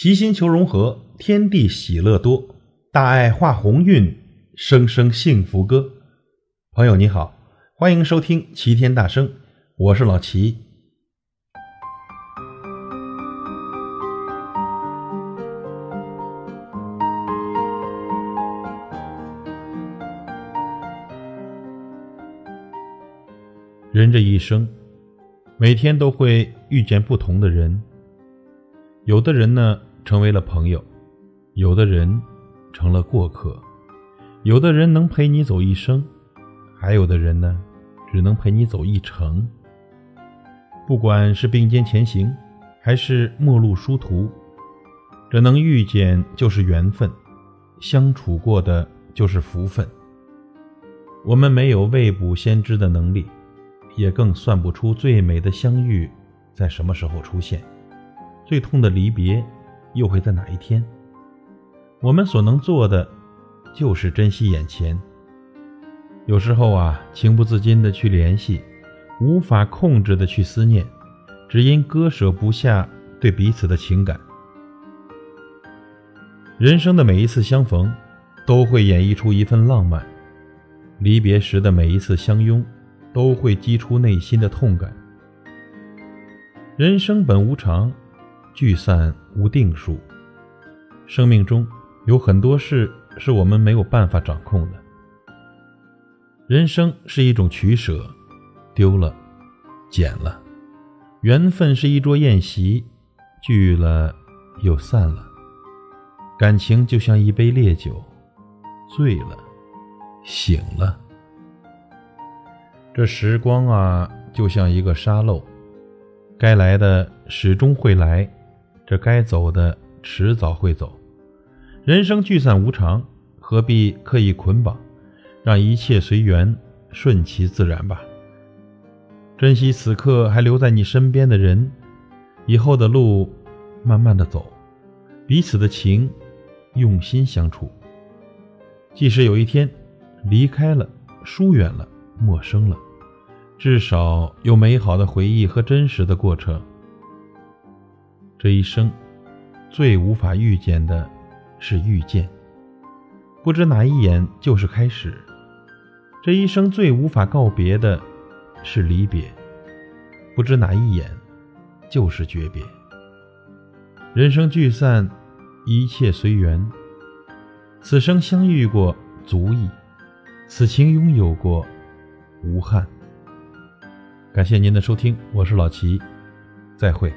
齐心求融合，天地喜乐多，大爱化鸿运，声声幸福歌。朋友你好，欢迎收听齐天大圣，我是老齐。人这一生，每天都会遇见不同的人，有的人呢。成为了朋友，有的人成了过客，有的人能陪你走一生，还有的人呢，只能陪你走一程。不管是并肩前行，还是陌路殊途，这能遇见就是缘分，相处过的就是福分。我们没有未卜先知的能力，也更算不出最美的相遇在什么时候出现，最痛的离别。又会在哪一天？我们所能做的，就是珍惜眼前。有时候啊，情不自禁的去联系，无法控制的去思念，只因割舍不下对彼此的情感。人生的每一次相逢，都会演绎出一份浪漫；离别时的每一次相拥，都会激出内心的痛感。人生本无常。聚散无定数，生命中有很多事是我们没有办法掌控的。人生是一种取舍，丢了，捡了；缘分是一桌宴席，聚了又散了；感情就像一杯烈酒，醉了，醒了。这时光啊，就像一个沙漏，该来的始终会来。这该走的迟早会走，人生聚散无常，何必刻意捆绑？让一切随缘，顺其自然吧。珍惜此刻还留在你身边的人，以后的路慢慢的走，彼此的情用心相处。即使有一天离开了、疏远了、陌生了，至少有美好的回忆和真实的过程。这一生，最无法遇见的是遇见，不知哪一眼就是开始；这一生最无法告别的是离别，不知哪一眼就是诀别。人生聚散，一切随缘。此生相遇过足矣，此情拥有过无憾。感谢您的收听，我是老齐，再会。